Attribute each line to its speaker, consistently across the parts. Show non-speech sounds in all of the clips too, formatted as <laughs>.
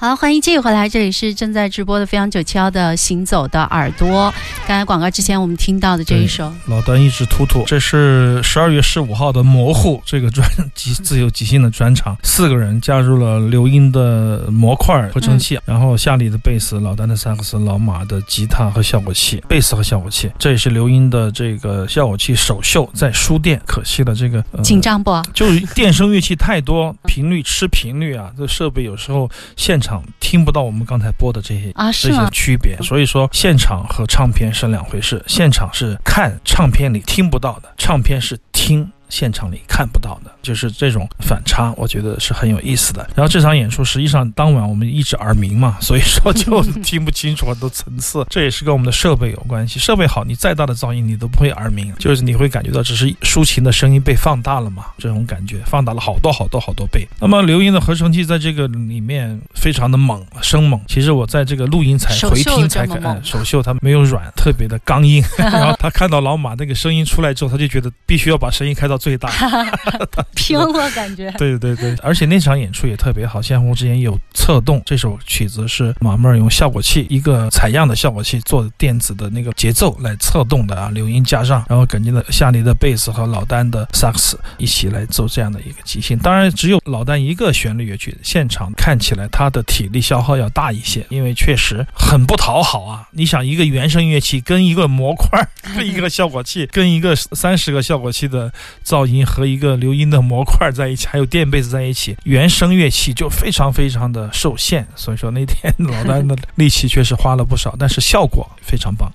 Speaker 1: 好，欢迎继续回来，这里是正在直播的飞扬九七幺的行走的耳朵。刚才广告之前我们听到的这一首，
Speaker 2: 老丹一直突突，这是十二月十五号的模糊这个专 <laughs> 即自由即兴的专场，四个人加入了刘英的模块合成器，然后夏里的贝斯，老丹的萨克斯，老马的吉他和效果器，贝斯和效果器，这也是刘英的这个效果器首秀，在书店，可惜了这个、呃、
Speaker 1: 紧张不？
Speaker 2: 就是电声乐器太多，频率吃频率啊，这设备有时候现场听不到我们刚才播的这些
Speaker 1: 啊，
Speaker 2: 这些？区别。所以说，现场和唱片是两回事。现场是看唱片里听不到的，唱片是听。现场里看不到的，就是这种反差，我觉得是很有意思的。然后这场演出实际上当晚我们一直耳鸣嘛，<laughs> 所以说就听不清楚很多层次，这也是跟我们的设备有关系。设备好，你再大的噪音你都不会耳鸣，就是你会感觉到只是抒情的声音被放大了嘛，这种感觉放大了好多好多好多倍。那么刘英的合成器在这个里面非常的猛，生猛。其实我在这个录音才回听才看哎首秀它没有软，特别的刚硬。<laughs> 然后他看到老马那个声音出来之后，他就觉得必须要把声音开到最大。<laughs> <laughs>
Speaker 1: 拼了，感觉。
Speaker 2: 对对对，而且那场演出也特别好，像我之前有策动，这首曲子是马妹儿用效果器一个采样的效果器做的电子的那个节奏来策动的啊，柳音加上，然后跟着的夏利的贝斯和老丹的萨克斯一起来做这样的一个即兴。当然，只有老丹一个旋律乐曲，现场看起来他的体力消耗要大一些，因为确实很不讨好啊。你想，一个原声乐器跟一个模块，跟一个效果器，跟一个三十个效果器的噪音和一个留音的模块在一起，还有垫被子在一起，原声乐器就非常非常的受限。所以说那天老丹的力气确实花了不少，但是效果非常棒。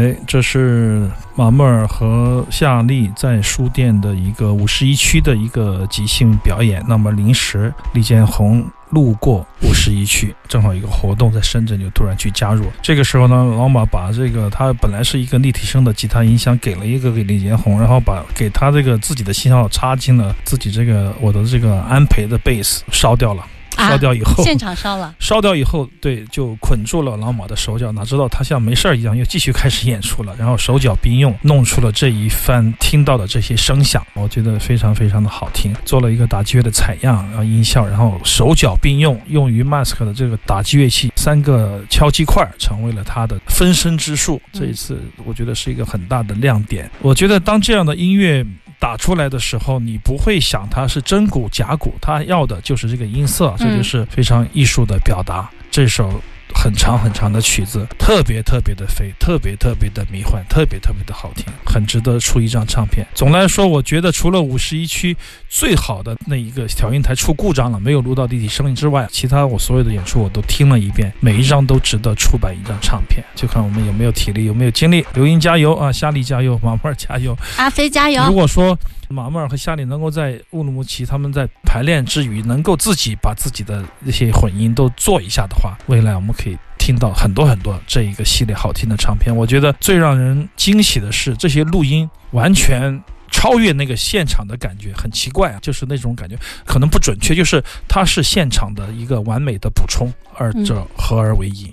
Speaker 2: 哎，这是马穆尔和夏利在书店的一个五十一区的一个即兴表演。那么临时李建宏路过五十一区，正好一个活动在深圳，就突然去加入。这个时候呢，老马把这个他本来是一个立体声的吉他音箱给了一个给李建宏，然后把给他这个自己的信号插进了自己这个我的这个安培的贝斯烧掉了。烧掉以后，
Speaker 1: 现场烧了。
Speaker 2: 烧掉以后，对，就捆住了老马的手脚。哪知道他像没事儿一样，又继续开始演出了。然后手脚并用，弄出了这一番听到的这些声响，我觉得非常非常的好听。做了一个打击乐的采样，然后音效，然后手脚并用，用于 Mask 的这个打击乐器，三个敲击块成为了他的分身之术。这一次，我觉得是一个很大的亮点。我觉得当这样的音乐。打出来的时候，你不会想它是真鼓假鼓，它要的就是这个音色，这就是非常艺术的表达。这首。很长很长的曲子，特别特别的飞，特别特别的迷幻，特别特别的好听，很值得出一张唱片。总来说，我觉得除了五十一区最好的那一个调音台出故障了，没有录到立体声音之外，其他我所有的演出我都听了一遍，每一张都值得出版一张唱片。就看我们有没有体力，有没有精力。刘英加油啊，夏丽加油，马木尔加油，
Speaker 1: 阿飞加油。
Speaker 2: 如果说马穆尔和夏利能够在乌鲁木齐，他们在排练之余，能够自己把自己的那些混音都做一下的话，未来我们可以听到很多很多这一个系列好听的唱片。我觉得最让人惊喜的是，这些录音完全超越那个现场的感觉，很奇怪啊，就是那种感觉可能不准确，就是它是现场的一个完美的补充，二者合而为一。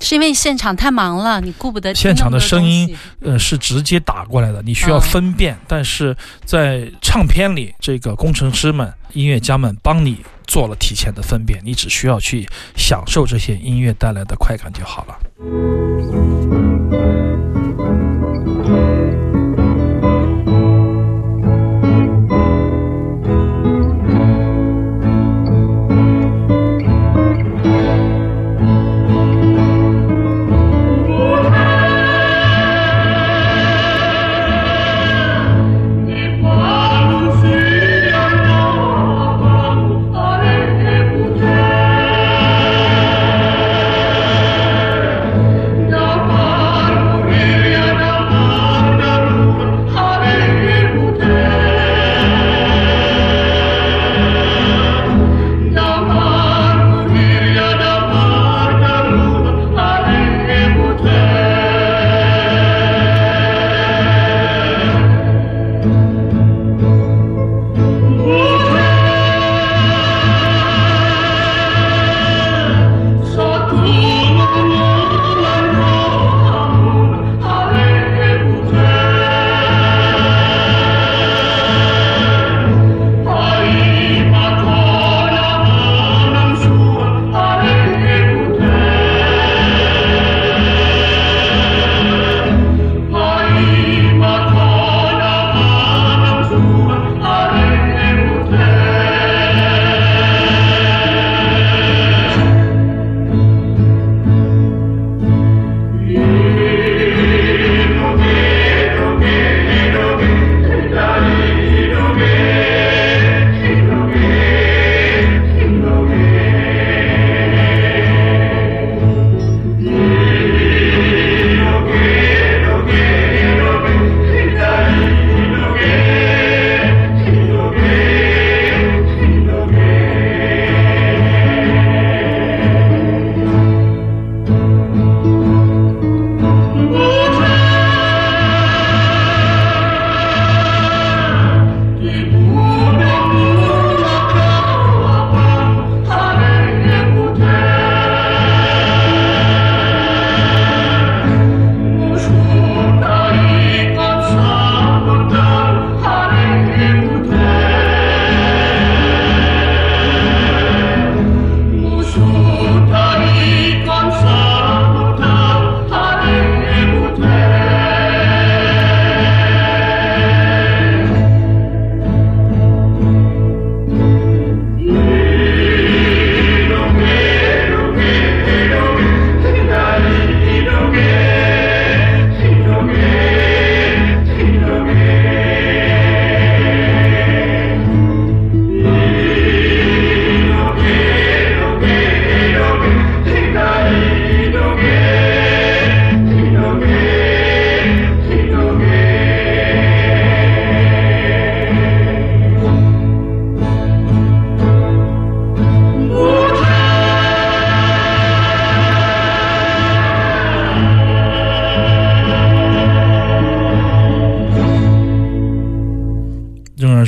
Speaker 1: 是因为现场太忙了，你顾不得
Speaker 2: 现场的声音，呃，是直接打过来的，你需要分辨。但是在唱片里，这个工程师们、音乐家们帮你做了提前的分辨，你只需要去享受这些音乐带来的快感就好了。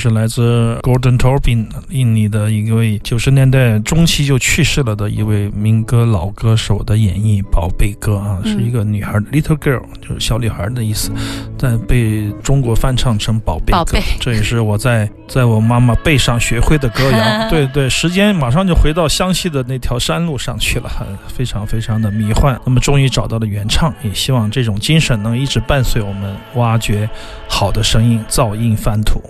Speaker 2: 是来自 Gordon Torbin 印尼的一位九十年代中期就去世了的一位民歌老歌手的演绎，《宝贝歌》啊，是一个女孩，Little Girl，就是小女孩的意思，但被中国翻唱成《宝贝歌》，这也是我在在我妈妈背上学会的歌谣。<laughs> 对对，时间马上就回到湘西的那条山路上去了，非常非常的迷幻。那么终于找到了原唱，也希望这种精神能一直伴随我们，挖掘好的声音，造音翻土。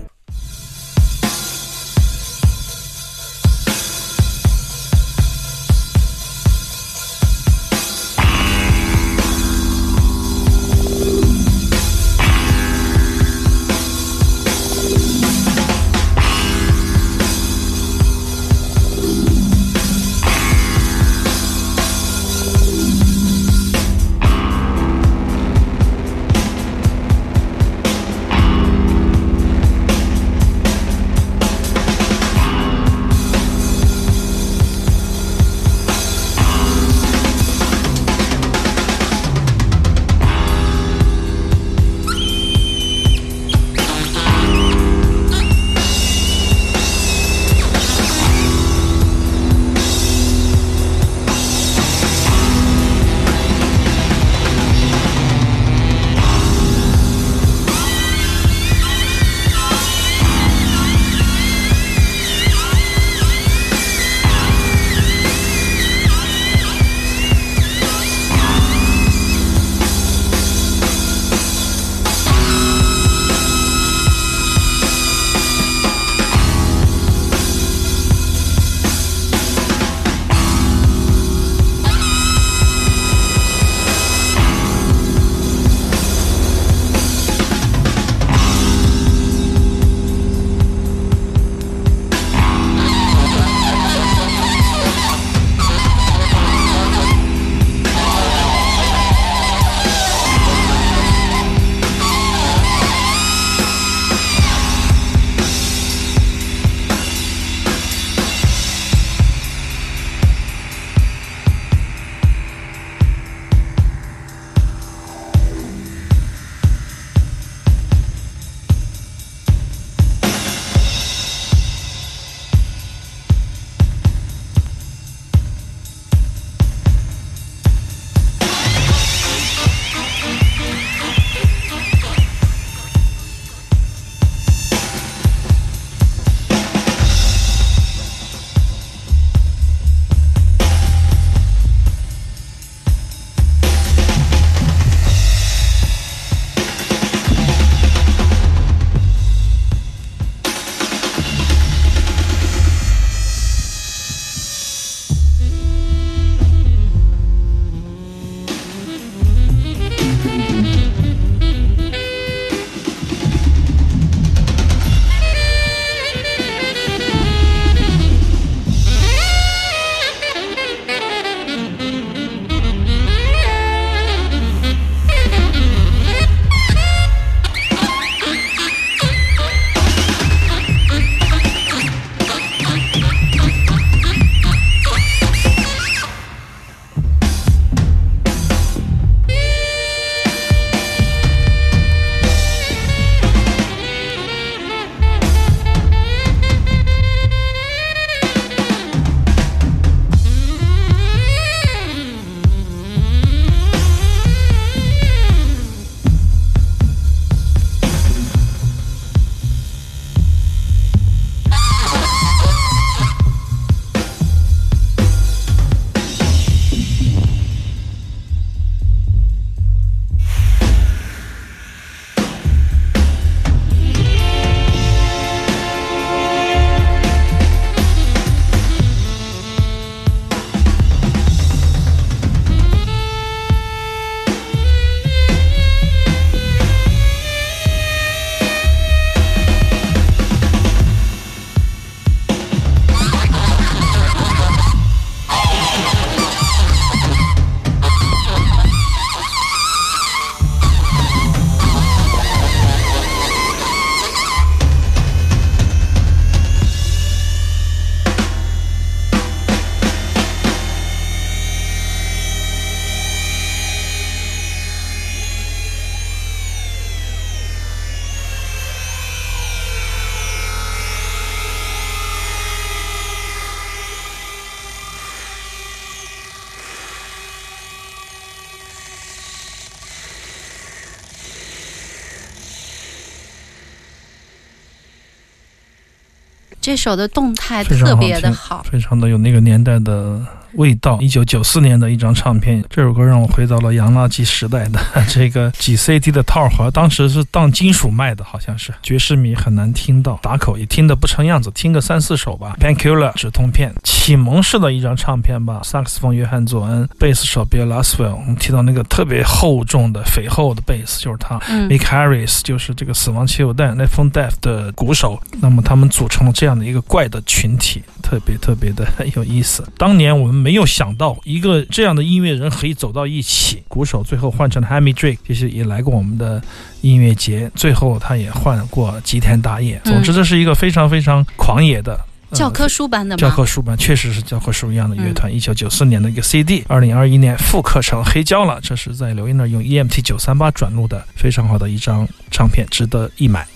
Speaker 1: 这首的动态特别的好。
Speaker 2: 非常的有那个年代的味道。一九九四年的一张唱片，这首歌让我回到了洋垃圾时代的 <laughs> 这个几 CD 的套盒，当时是当金属卖的，好像是爵士迷很难听到，打口也听得不成样子，听个三四首吧。Painkiller 止痛片，启蒙式的一张唱片吧。萨克斯风约翰佐恩，贝斯手 Bill Laswell，我们提到那个特别厚重的肥厚的贝斯就是他。
Speaker 1: 嗯
Speaker 2: Mick Harris 就是这个死亡汽油弹 l e f o n Death 的鼓手，那么他们组成了这样的一个怪的群体，特别特别的有意思。<laughs> 当年我们没有想到一个这样的音乐人可以走到一起，鼓手最后换成了 Hammy Drake，其实也来过我们的音乐节，最后他也换过吉田打野。
Speaker 1: 嗯
Speaker 2: 总之，这是一个非常非常狂野的。呃
Speaker 1: 教科书般的吗？
Speaker 2: 教科书般确实是教科书一样的乐团，一九九四年的一个 CD，二零二一年复刻成黑胶了。这是在刘英那儿用 EMT 九三八转录的，非常好的一张唱片，值得一买。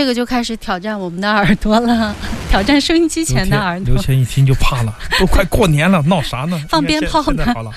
Speaker 1: 这个就开始挑战我们的耳朵了，<laughs> 挑战收音机前的耳朵。
Speaker 2: 刘谦一听就怕了，都快过年了，闹啥呢？
Speaker 1: 放鞭炮呢？
Speaker 2: 好了。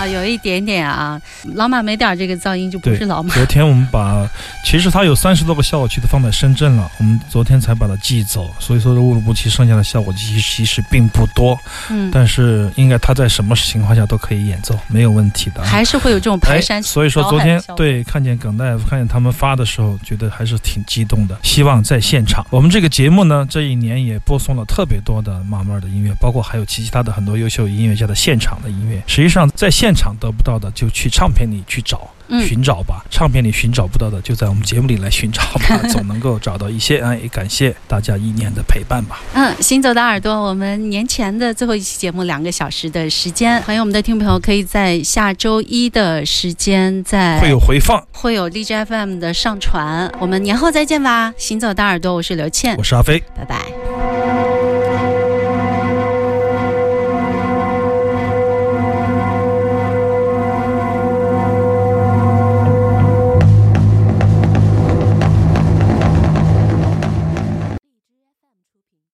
Speaker 1: 啊，有一点点啊，老马没点这个噪音就不是老马。
Speaker 2: 昨天我们把，其实它有三十多个效果器都放在深圳了，我们昨天才把它寄走，所以说乌鲁木齐剩下的效果器其实并不多。
Speaker 1: 嗯，
Speaker 2: 但是应该它在什么情况下都可以演奏，没有问题的。
Speaker 1: 还是会有这种排山。
Speaker 2: 所以说昨天对看见耿大夫看见他们发的时候，觉得还是挺激动的。希望在现场，我们这个节目呢，这一年也播送了特别多的马妹儿的音乐，包括还有其他的很多优秀音乐家的现场的音乐。实际上在现场得不到的。就去唱片里去找、寻找吧。唱片里寻找不到的，就在我们节目里来寻找吧，<laughs> 总能够找到一些。哎，也感谢大家一年的陪伴吧。
Speaker 1: 嗯，行走的耳朵，我们年前的最后一期节目两个小时的时间，欢迎我们的听众朋友可以在下周一的时间在
Speaker 2: 会有回放，
Speaker 1: 会有 DJ FM 的上传。我们年后再见吧。行走的耳朵，我是刘倩，
Speaker 2: 我是阿飞，
Speaker 1: 拜拜。